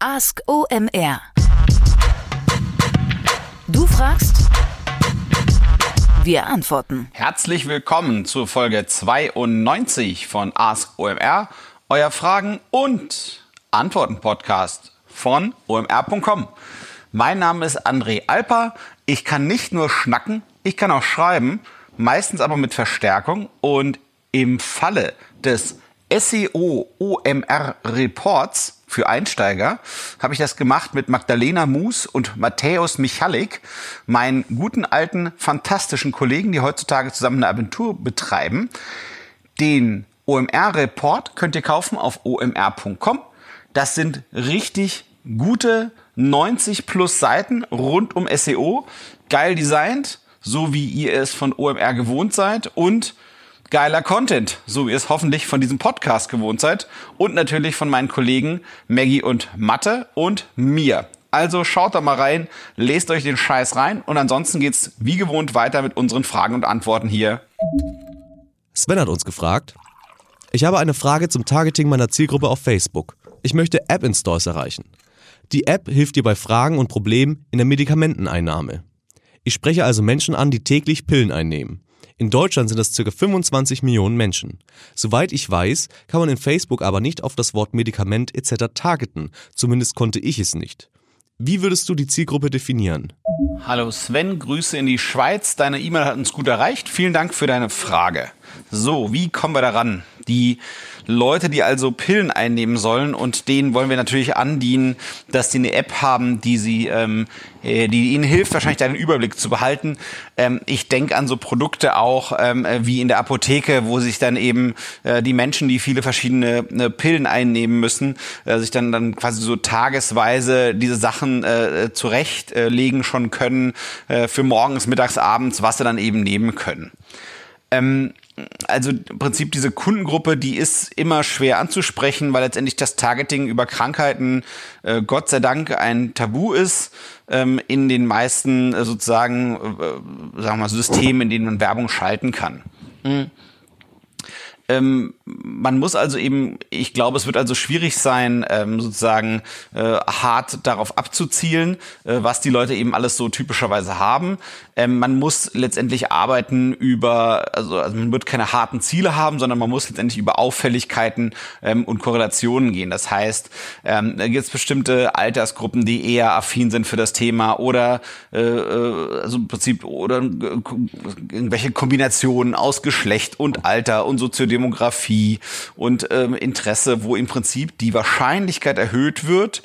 Ask OMR. Du fragst, wir antworten. Herzlich willkommen zur Folge 92 von Ask OMR, euer Fragen- und Antworten-Podcast von omr.com. Mein Name ist André Alper. Ich kann nicht nur schnacken, ich kann auch schreiben, meistens aber mit Verstärkung. Und im Falle des SEO OMR Reports für Einsteiger habe ich das gemacht mit Magdalena Mus und Matthäus Michalik, meinen guten alten, fantastischen Kollegen, die heutzutage zusammen eine Agentur betreiben. Den OMR-Report könnt ihr kaufen auf omr.com. Das sind richtig gute 90 plus Seiten rund um SEO, geil designt, so wie ihr es von OMR gewohnt seid und geiler Content, so wie ihr es hoffentlich von diesem Podcast gewohnt seid und natürlich von meinen Kollegen Maggie und Matte und mir. Also schaut da mal rein, lest euch den Scheiß rein und ansonsten geht's wie gewohnt weiter mit unseren Fragen und Antworten hier. Sven hat uns gefragt, ich habe eine Frage zum Targeting meiner Zielgruppe auf Facebook. Ich möchte App-Installs erreichen. Die App hilft dir bei Fragen und Problemen in der Medikamenteneinnahme. Ich spreche also Menschen an, die täglich Pillen einnehmen. In Deutschland sind das ca. 25 Millionen Menschen. Soweit ich weiß, kann man in Facebook aber nicht auf das Wort Medikament etc. targeten. Zumindest konnte ich es nicht. Wie würdest du die Zielgruppe definieren? Hallo Sven, Grüße in die Schweiz. Deine E-Mail hat uns gut erreicht. Vielen Dank für deine Frage. So, wie kommen wir daran? Die Leute, die also Pillen einnehmen sollen und denen wollen wir natürlich andienen, dass die eine App haben, die sie, ähm, äh, die ihnen hilft, wahrscheinlich einen Überblick zu behalten. Ähm, ich denke an so Produkte auch ähm, wie in der Apotheke, wo sich dann eben äh, die Menschen, die viele verschiedene äh, Pillen einnehmen müssen, äh, sich dann dann quasi so tagesweise diese Sachen äh, zurechtlegen schon können äh, für morgens, mittags, abends, was sie dann eben nehmen können. Ähm, also im Prinzip diese Kundengruppe, die ist immer schwer anzusprechen, weil letztendlich das Targeting über Krankheiten äh, Gott sei Dank ein Tabu ist ähm, in den meisten äh, sozusagen, äh, sagen wir mal, Systemen, in denen man Werbung schalten kann. Mhm. Ähm, man muss also eben, ich glaube, es wird also schwierig sein, ähm, sozusagen äh, hart darauf abzuzielen, äh, was die Leute eben alles so typischerweise haben. Ähm, man muss letztendlich arbeiten über, also, also man wird keine harten Ziele haben, sondern man muss letztendlich über Auffälligkeiten ähm, und Korrelationen gehen. Das heißt, ähm, da gibt es bestimmte Altersgruppen, die eher affin sind für das Thema oder äh, äh also im Prinzip oder äh, irgendwelche Kombinationen aus Geschlecht und Alter und Soziodemokratie Demografie und ähm, Interesse, wo im Prinzip die Wahrscheinlichkeit erhöht wird,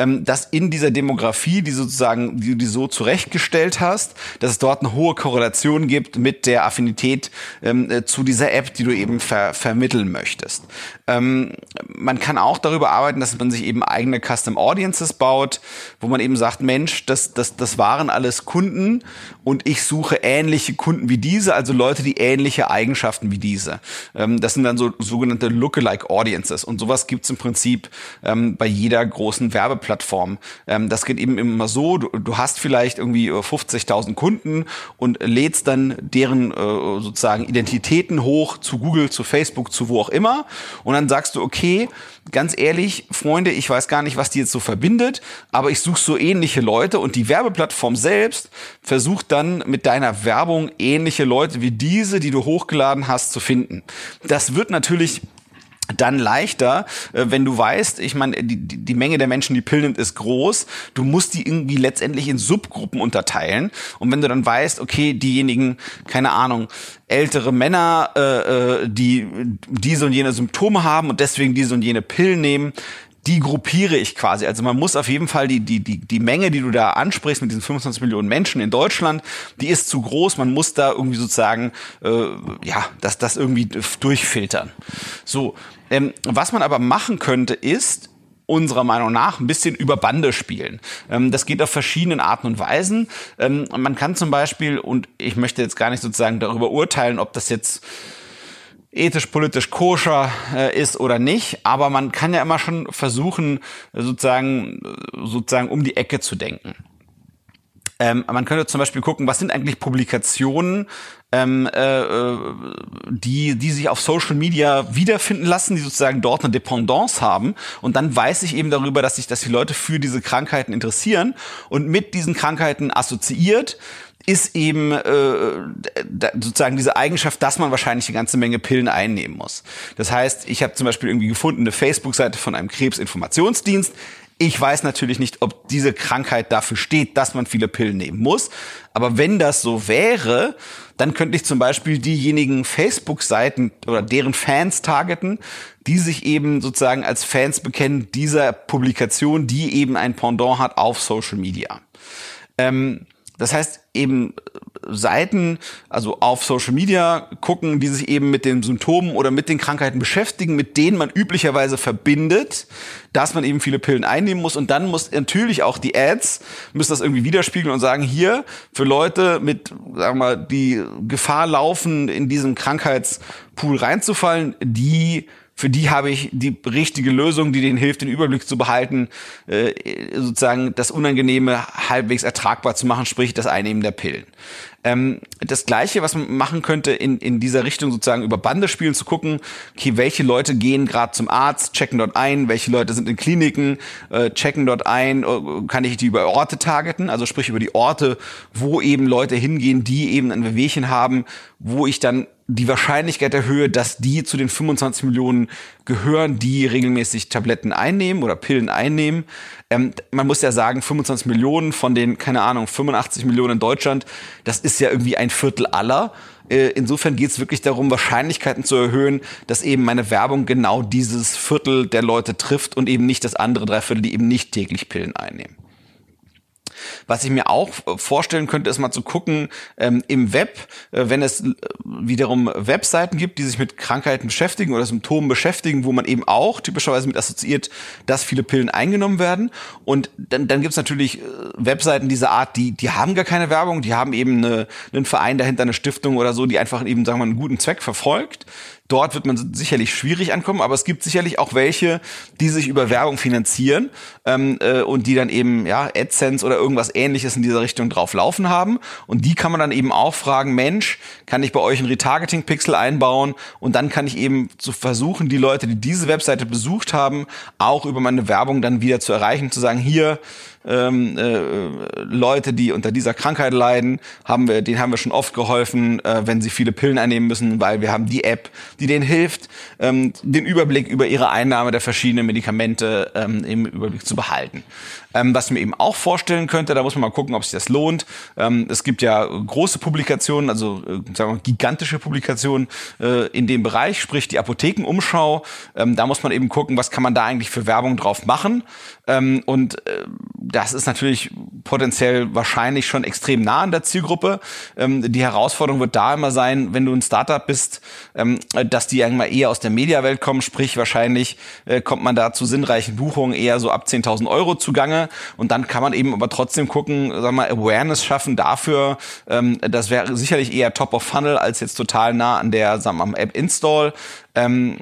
ähm, dass in dieser Demografie, die sozusagen, die du die so zurechtgestellt hast, dass es dort eine hohe Korrelation gibt mit der Affinität ähm, äh, zu dieser App, die du eben ver vermitteln möchtest. Ähm, man kann auch darüber arbeiten, dass man sich eben eigene Custom Audiences baut, wo man eben sagt, Mensch, das, das, das waren alles Kunden und ich suche ähnliche Kunden wie diese, also Leute, die ähnliche Eigenschaften wie diese. Ähm, das sind dann so sogenannte Lookalike Audiences und sowas gibt's im Prinzip ähm, bei jeder großen Werbeplattform Plattform. Ähm, das geht eben immer so, du, du hast vielleicht irgendwie 50.000 äh, Kunden und lädst dann deren äh, sozusagen Identitäten hoch zu Google, zu Facebook, zu wo auch immer. Und dann sagst du, okay, ganz ehrlich, Freunde, ich weiß gar nicht, was die jetzt so verbindet, aber ich suche so ähnliche Leute und die Werbeplattform selbst versucht dann mit deiner Werbung ähnliche Leute wie diese, die du hochgeladen hast, zu finden. Das wird natürlich dann leichter, äh, wenn du weißt, ich meine, die, die Menge der Menschen, die Pillen nimmt, ist groß. Du musst die irgendwie letztendlich in Subgruppen unterteilen. Und wenn du dann weißt, okay, diejenigen, keine Ahnung, ältere Männer, äh, äh die diese und jene Symptome haben und deswegen diese und jene Pillen nehmen, die gruppiere ich quasi. Also man muss auf jeden Fall die, die, die, die Menge, die du da ansprichst mit diesen 25 Millionen Menschen in Deutschland, die ist zu groß. Man muss da irgendwie sozusagen, äh, ja, das, das irgendwie durchfiltern. So, ähm, was man aber machen könnte, ist, unserer Meinung nach ein bisschen über Bande spielen. Ähm, das geht auf verschiedenen Arten und Weisen. Ähm, man kann zum Beispiel, und ich möchte jetzt gar nicht sozusagen darüber urteilen, ob das jetzt ethisch, politisch koscher äh, ist oder nicht, aber man kann ja immer schon versuchen, sozusagen, sozusagen um die Ecke zu denken. Ähm, man könnte zum Beispiel gucken, was sind eigentlich Publikationen, ähm, äh, äh, die, die sich auf Social Media wiederfinden lassen, die sozusagen dort eine Dependance haben. Und dann weiß ich eben darüber, dass sich, dass die Leute für diese Krankheiten interessieren und mit diesen Krankheiten assoziiert ist eben äh, sozusagen diese Eigenschaft, dass man wahrscheinlich eine ganze Menge Pillen einnehmen muss. Das heißt, ich habe zum Beispiel irgendwie gefunden eine Facebook-Seite von einem Krebsinformationsdienst. Ich weiß natürlich nicht, ob diese Krankheit dafür steht, dass man viele Pillen nehmen muss. Aber wenn das so wäre, dann könnte ich zum Beispiel diejenigen Facebook-Seiten oder deren Fans targeten, die sich eben sozusagen als Fans bekennen dieser Publikation, die eben ein Pendant hat auf Social Media. Ähm, das heißt eben Seiten, also auf Social Media gucken, die sich eben mit den Symptomen oder mit den Krankheiten beschäftigen, mit denen man üblicherweise verbindet, dass man eben viele Pillen einnehmen muss. Und dann muss natürlich auch die Ads müssen das irgendwie widerspiegeln und sagen, hier für Leute mit, sagen wir mal, die Gefahr laufen, in diesen Krankheitspool reinzufallen, die für die habe ich die richtige Lösung, die denen hilft, den Überblick zu behalten, äh, sozusagen das Unangenehme halbwegs ertragbar zu machen, sprich das Einnehmen der Pillen. Ähm, das Gleiche, was man machen könnte, in, in dieser Richtung sozusagen über Bande spielen, zu gucken, okay, welche Leute gehen gerade zum Arzt, checken dort ein, welche Leute sind in Kliniken, äh, checken dort ein, äh, kann ich die über Orte targeten, also sprich über die Orte, wo eben Leute hingehen, die eben ein Wehwehchen haben, wo ich dann die Wahrscheinlichkeit erhöhe, dass die zu den 25 Millionen gehören, die regelmäßig Tabletten einnehmen oder Pillen einnehmen. Ähm, man muss ja sagen, 25 Millionen von den, keine Ahnung, 85 Millionen in Deutschland, das ist ja irgendwie ein Viertel aller. Äh, insofern geht es wirklich darum, Wahrscheinlichkeiten zu erhöhen, dass eben meine Werbung genau dieses Viertel der Leute trifft und eben nicht das andere Dreiviertel, die eben nicht täglich Pillen einnehmen. Was ich mir auch vorstellen könnte, ist mal zu gucken ähm, im Web, äh, wenn es äh, wiederum Webseiten gibt, die sich mit Krankheiten beschäftigen oder Symptomen beschäftigen, wo man eben auch typischerweise mit assoziiert, dass viele Pillen eingenommen werden. Und dann, dann gibt es natürlich äh, Webseiten dieser Art, die, die haben gar keine Werbung, die haben eben eine, einen Verein dahinter, eine Stiftung oder so, die einfach eben, sagen wir mal, einen guten Zweck verfolgt. Dort wird man sicherlich schwierig ankommen, aber es gibt sicherlich auch welche, die sich über Werbung finanzieren ähm, äh, und die dann eben ja AdSense oder irgendwas Ähnliches in dieser Richtung drauf laufen haben. Und die kann man dann eben auch fragen: Mensch, kann ich bei euch einen Retargeting-Pixel einbauen? Und dann kann ich eben zu versuchen, die Leute, die diese Webseite besucht haben, auch über meine Werbung dann wieder zu erreichen, zu sagen: Hier ähm, äh, Leute, die unter dieser Krankheit leiden, haben wir, denen haben wir schon oft geholfen, äh, wenn sie viele Pillen einnehmen müssen, weil wir haben die App, die denen hilft, ähm, den Überblick über ihre Einnahme der verschiedenen Medikamente ähm, im Überblick zu behalten. Ähm, was mir eben auch vorstellen könnte, da muss man mal gucken, ob sich das lohnt. Ähm, es gibt ja große Publikationen, also äh, sagen wir gigantische Publikationen äh, in dem Bereich, sprich die Apothekenumschau. Ähm, da muss man eben gucken, was kann man da eigentlich für Werbung drauf machen. Ähm, und äh, das ist natürlich potenziell wahrscheinlich schon extrem nah an der Zielgruppe. Ähm, die Herausforderung wird da immer sein, wenn du ein Startup bist, ähm, dass die irgendwann eher aus der Mediawelt kommen, sprich wahrscheinlich äh, kommt man da zu sinnreichen Buchungen eher so ab 10.000 Euro zugange und dann kann man eben aber trotzdem gucken, sag mal, Awareness schaffen dafür. Ähm, das wäre sicherlich eher Top of Funnel als jetzt total nah an der, sagen wir mal, App Install. Ähm,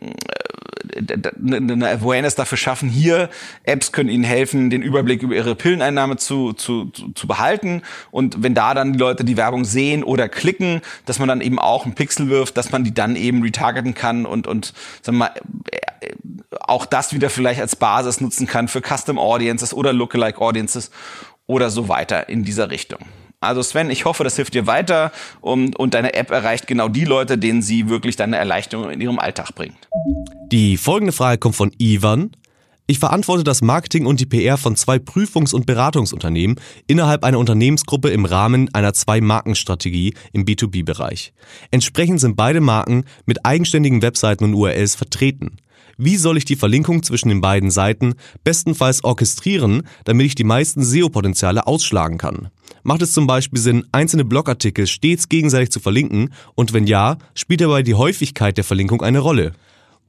eine Awareness dafür schaffen. Hier, Apps können ihnen helfen, den Überblick über ihre Pilleneinnahme zu, zu, zu, behalten. Und wenn da dann die Leute die Werbung sehen oder klicken, dass man dann eben auch einen Pixel wirft, dass man die dann eben retargeten kann und, und sagen wir mal, auch das wieder vielleicht als Basis nutzen kann für Custom Audiences oder Lookalike Audiences oder so weiter in dieser Richtung. Also Sven, ich hoffe, das hilft dir weiter und, und deine App erreicht genau die Leute, denen sie wirklich deine Erleichterung in ihrem Alltag bringt. Die folgende Frage kommt von Ivan. Ich verantworte das Marketing und die PR von zwei Prüfungs- und Beratungsunternehmen innerhalb einer Unternehmensgruppe im Rahmen einer Zwei-Marken-Strategie im B2B-Bereich. Entsprechend sind beide Marken mit eigenständigen Webseiten und URLs vertreten. Wie soll ich die Verlinkung zwischen den beiden Seiten bestenfalls orchestrieren, damit ich die meisten SEO-Potenziale ausschlagen kann? Macht es zum Beispiel Sinn, einzelne Blogartikel stets gegenseitig zu verlinken und wenn ja, spielt dabei die Häufigkeit der Verlinkung eine Rolle?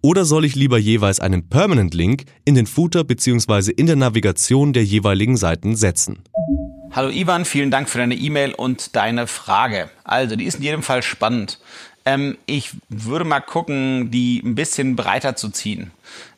Oder soll ich lieber jeweils einen Permanent Link in den Footer bzw. in der Navigation der jeweiligen Seiten setzen? Hallo Ivan, vielen Dank für deine E-Mail und deine Frage. Also, die ist in jedem Fall spannend. Ähm, ich würde mal gucken, die ein bisschen breiter zu ziehen.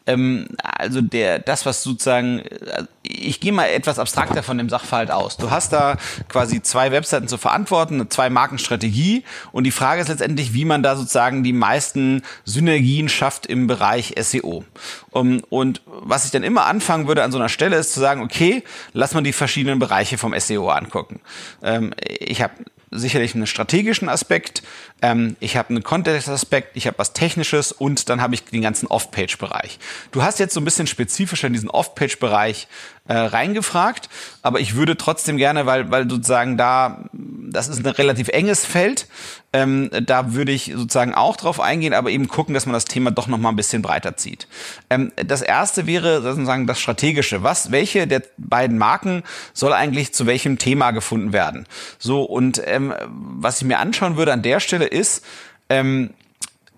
Ähm, also der, das, was sozusagen, äh, ich gehe mal etwas abstrakter von dem Sachverhalt aus. Du hast da quasi zwei Webseiten zu verantworten, eine zwei Markenstrategie und die Frage ist letztendlich, wie man da sozusagen die meisten Synergien schafft im Bereich SEO. Um, und was ich dann immer anfangen würde an so einer Stelle ist zu sagen, okay, lass mal die verschiedenen Bereiche vom SEO angucken. Ähm, ich habe sicherlich einen strategischen Aspekt, ähm, ich habe einen Context-Aspekt, ich habe was Technisches und dann habe ich den ganzen Off-Page-Bereich. Du hast jetzt so ein bisschen spezifischer in diesen Off-Page-Bereich äh, reingefragt, aber ich würde trotzdem gerne, weil, weil sozusagen da, das ist ein relativ enges Feld, ähm, da würde ich sozusagen auch drauf eingehen, aber eben gucken, dass man das Thema doch noch mal ein bisschen breiter zieht. Ähm, das erste wäre sozusagen das Strategische. Was, welche der beiden Marken soll eigentlich zu welchem Thema gefunden werden? So, und ähm, was ich mir anschauen würde an der Stelle ist, ähm,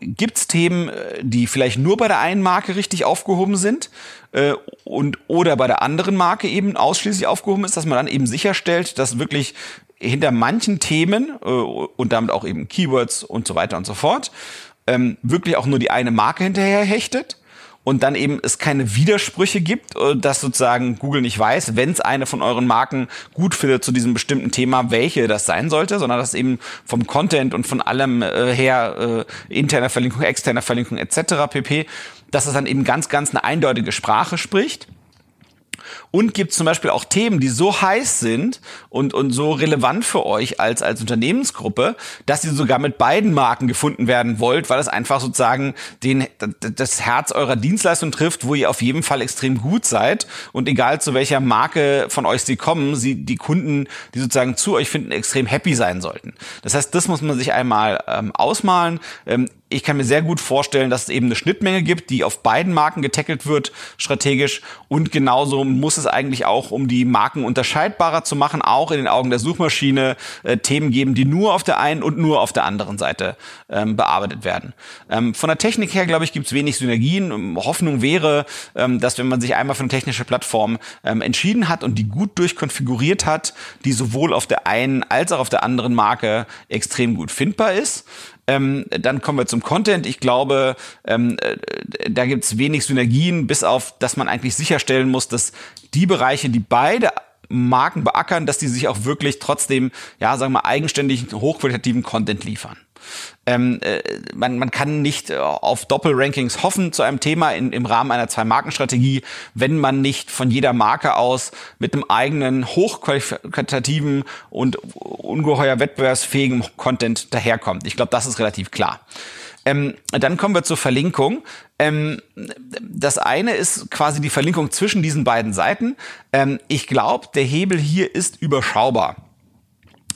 Gibt es Themen, äh, die vielleicht nur bei der einen Marke richtig aufgehoben sind äh, und oder bei der anderen Marke eben ausschließlich aufgehoben ist, dass man dann eben sicherstellt, dass wirklich hinter manchen Themen äh, und damit auch eben Keywords und so weiter und so fort ähm, wirklich auch nur die eine Marke hinterher hechtet und dann eben es keine Widersprüche gibt, äh, dass sozusagen Google nicht weiß, wenn es eine von euren Marken gut findet zu diesem bestimmten Thema, welche das sein sollte, sondern dass eben vom Content und von allem äh, her äh, interner Verlinkung, externer Verlinkung etc. pp, dass es dann eben ganz, ganz eine eindeutige Sprache spricht und gibt zum Beispiel auch Themen, die so heiß sind und, und so relevant für euch als, als Unternehmensgruppe, dass ihr sogar mit beiden Marken gefunden werden wollt, weil es einfach sozusagen den, das Herz eurer Dienstleistung trifft, wo ihr auf jeden Fall extrem gut seid und egal zu welcher Marke von euch sie kommen, sie, die Kunden, die sozusagen zu euch finden, extrem happy sein sollten. Das heißt, das muss man sich einmal ähm, ausmalen. Ähm, ich kann mir sehr gut vorstellen, dass es eben eine Schnittmenge gibt, die auf beiden Marken getackelt wird, strategisch. Und genauso muss es eigentlich auch, um die Marken unterscheidbarer zu machen, auch in den Augen der Suchmaschine äh, Themen geben, die nur auf der einen und nur auf der anderen Seite ähm, bearbeitet werden. Ähm, von der Technik her, glaube ich, gibt es wenig Synergien. Ähm, Hoffnung wäre, ähm, dass wenn man sich einmal für eine technische Plattform ähm, entschieden hat und die gut durchkonfiguriert hat, die sowohl auf der einen als auch auf der anderen Marke extrem gut findbar ist. Ähm, dann kommen wir zum Content. Ich glaube, ähm, äh, da gibt es wenig Synergien, bis auf, dass man eigentlich sicherstellen muss, dass die Bereiche, die beide Marken beackern, dass die sich auch wirklich trotzdem, ja, sagen wir mal, eigenständig hochqualitativen Content liefern. Ähm, äh, man, man kann nicht äh, auf Doppelrankings hoffen zu einem Thema in, im Rahmen einer Zwei-Marken-Strategie, wenn man nicht von jeder Marke aus mit einem eigenen, hochqualitativen und ungeheuer wettbewerbsfähigen Content daherkommt. Ich glaube, das ist relativ klar. Ähm, dann kommen wir zur Verlinkung. Ähm, das eine ist quasi die Verlinkung zwischen diesen beiden Seiten. Ähm, ich glaube, der Hebel hier ist überschaubar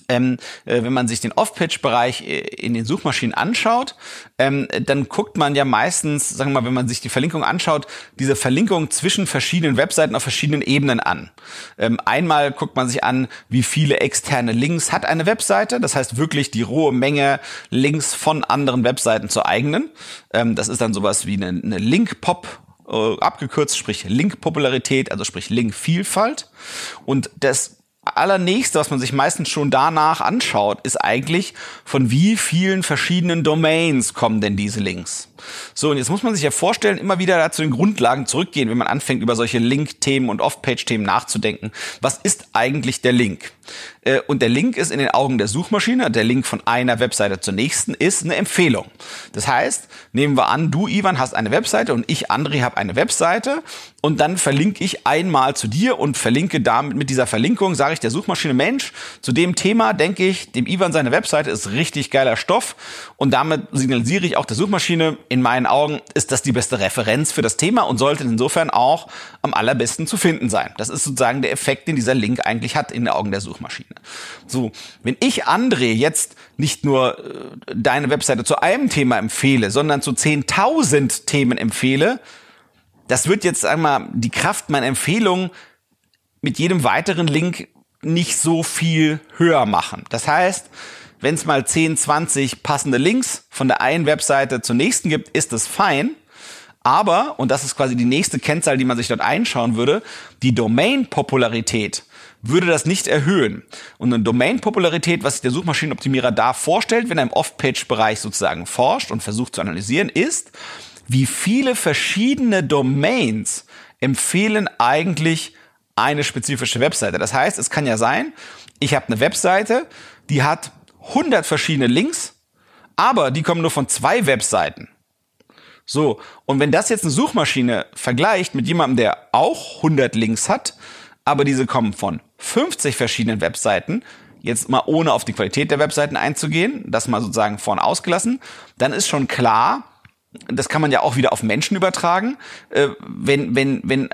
ähm, äh, wenn man sich den Off-Page-Bereich äh, in den Suchmaschinen anschaut, ähm, dann guckt man ja meistens, sagen wir mal, wenn man sich die Verlinkung anschaut, diese Verlinkung zwischen verschiedenen Webseiten auf verschiedenen Ebenen an. Ähm, einmal guckt man sich an, wie viele externe Links hat eine Webseite, das heißt wirklich die rohe Menge Links von anderen Webseiten zur eigenen. Ähm, das ist dann sowas wie eine, eine Link-Pop äh, abgekürzt, sprich Link-Popularität, also sprich Link-Vielfalt. Und das allernächste, was man sich meistens schon danach anschaut, ist eigentlich, von wie vielen verschiedenen Domains kommen denn diese Links. So, und jetzt muss man sich ja vorstellen, immer wieder zu den Grundlagen zurückgehen, wenn man anfängt, über solche Link-Themen und Off-Page-Themen nachzudenken. Was ist eigentlich der Link? Äh, und der Link ist in den Augen der Suchmaschine, der Link von einer Webseite zur nächsten, ist eine Empfehlung. Das heißt, nehmen wir an, du, Ivan, hast eine Webseite und ich, André, habe eine Webseite und dann verlinke ich einmal zu dir und verlinke damit mit dieser Verlinkung, sage ich der Suchmaschine, Mensch, zu dem Thema denke ich, dem Ivan seine Webseite ist richtig geiler Stoff und damit signalisiere ich auch der Suchmaschine, in meinen Augen ist das die beste Referenz für das Thema und sollte insofern auch am allerbesten zu finden sein. Das ist sozusagen der Effekt, den dieser Link eigentlich hat in den Augen der Suchmaschine. So, wenn ich André jetzt nicht nur äh, deine Webseite zu einem Thema empfehle, sondern zu 10.000 Themen empfehle, das wird jetzt einmal die Kraft meiner Empfehlung mit jedem weiteren Link nicht so viel höher machen. Das heißt, wenn es mal 10, 20 passende Links von der einen Webseite zur nächsten gibt, ist das fein. Aber, und das ist quasi die nächste Kennzahl, die man sich dort einschauen würde, die Domain-Popularität würde das nicht erhöhen. Und eine Domain-Popularität, was sich der Suchmaschinenoptimierer da vorstellt, wenn er im Off-Page-Bereich sozusagen forscht und versucht zu analysieren, ist, wie viele verschiedene Domains empfehlen eigentlich eine spezifische Webseite. Das heißt, es kann ja sein, ich habe eine Webseite, die hat 100 verschiedene Links, aber die kommen nur von zwei Webseiten. So, und wenn das jetzt eine Suchmaschine vergleicht mit jemandem, der auch 100 Links hat, aber diese kommen von 50 verschiedenen Webseiten, jetzt mal ohne auf die Qualität der Webseiten einzugehen, das mal sozusagen vorn ausgelassen, dann ist schon klar, das kann man ja auch wieder auf Menschen übertragen, äh, wenn, wenn, wenn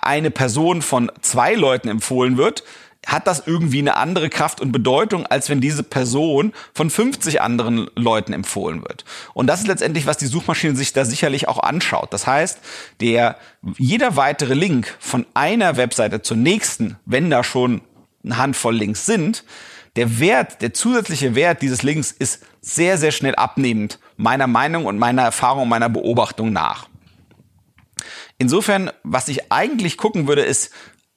eine Person von zwei Leuten empfohlen wird, hat das irgendwie eine andere Kraft und Bedeutung, als wenn diese Person von 50 anderen Leuten empfohlen wird. Und das ist letztendlich, was die Suchmaschine sich da sicherlich auch anschaut. Das heißt, der, jeder weitere Link von einer Webseite zur nächsten, wenn da schon eine Handvoll Links sind, der Wert, der zusätzliche Wert dieses Links ist sehr, sehr schnell abnehmend, meiner Meinung und meiner Erfahrung, meiner Beobachtung nach. Insofern, was ich eigentlich gucken würde, ist,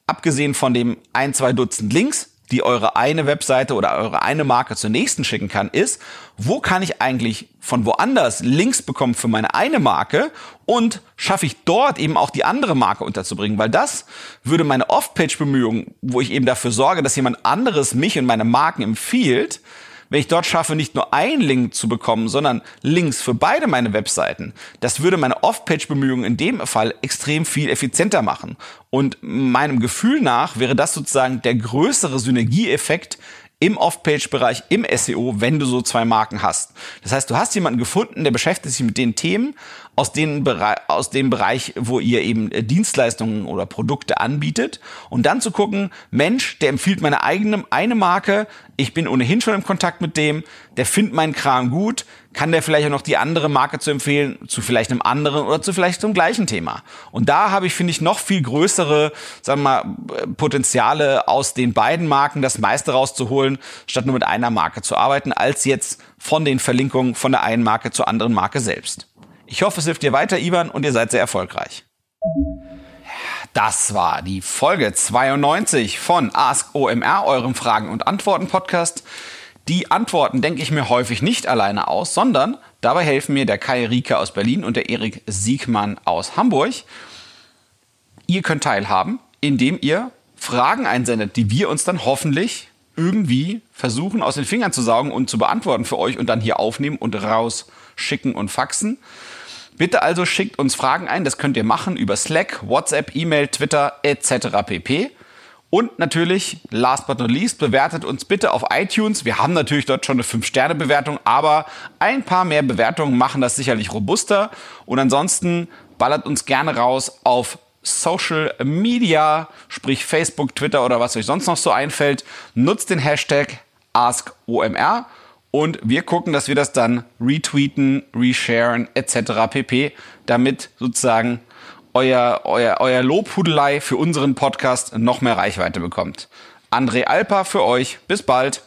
abgesehen von dem ein, zwei Dutzend Links, die eure eine Webseite oder eure eine Marke zur nächsten schicken kann, ist, wo kann ich eigentlich von woanders Links bekommen für meine eine Marke und schaffe ich dort eben auch die andere Marke unterzubringen, weil das würde meine Off-Page-Bemühungen, wo ich eben dafür sorge, dass jemand anderes mich und meine Marken empfiehlt, wenn ich dort schaffe, nicht nur einen Link zu bekommen, sondern Links für beide meine Webseiten, das würde meine Off-Page-Bemühungen in dem Fall extrem viel effizienter machen. Und meinem Gefühl nach wäre das sozusagen der größere Synergieeffekt im Off-Page-Bereich, im SEO, wenn du so zwei Marken hast. Das heißt, du hast jemanden gefunden, der beschäftigt sich mit den Themen aus, den aus dem Bereich, wo ihr eben äh, Dienstleistungen oder Produkte anbietet. Und dann zu gucken, Mensch, der empfiehlt meine eigene eine Marke, ich bin ohnehin schon im Kontakt mit dem, der findet meinen Kram gut, kann der vielleicht auch noch die andere Marke zu empfehlen, zu vielleicht einem anderen oder zu vielleicht zum gleichen Thema. Und da habe ich, finde ich, noch viel größere, sagen wir mal, Potenziale aus den beiden Marken das meiste rauszuholen, statt nur mit einer Marke zu arbeiten, als jetzt von den Verlinkungen von der einen Marke zur anderen Marke selbst. Ich hoffe, es hilft dir weiter, Ivan, und ihr seid sehr erfolgreich. Das war die Folge 92 von Ask OMR, eurem Fragen- und Antworten-Podcast. Die Antworten denke ich mir häufig nicht alleine aus, sondern dabei helfen mir der Kai Rieke aus Berlin und der Erik Siegmann aus Hamburg. Ihr könnt teilhaben, indem ihr Fragen einsendet, die wir uns dann hoffentlich irgendwie versuchen aus den Fingern zu saugen und zu beantworten für euch und dann hier aufnehmen und rausschicken und faxen. Bitte also schickt uns Fragen ein, das könnt ihr machen über Slack, WhatsApp, E-Mail, Twitter etc. pp. Und natürlich, last but not least, bewertet uns bitte auf iTunes. Wir haben natürlich dort schon eine 5-Sterne-Bewertung, aber ein paar mehr Bewertungen machen das sicherlich robuster. Und ansonsten ballert uns gerne raus auf Social Media, sprich Facebook, Twitter oder was euch sonst noch so einfällt. Nutzt den Hashtag AskOMR und wir gucken, dass wir das dann retweeten, resharen etc. pp, damit sozusagen euer, euer, euer Lobhudelei für unseren Podcast noch mehr Reichweite bekommt. André Alpa für euch. Bis bald.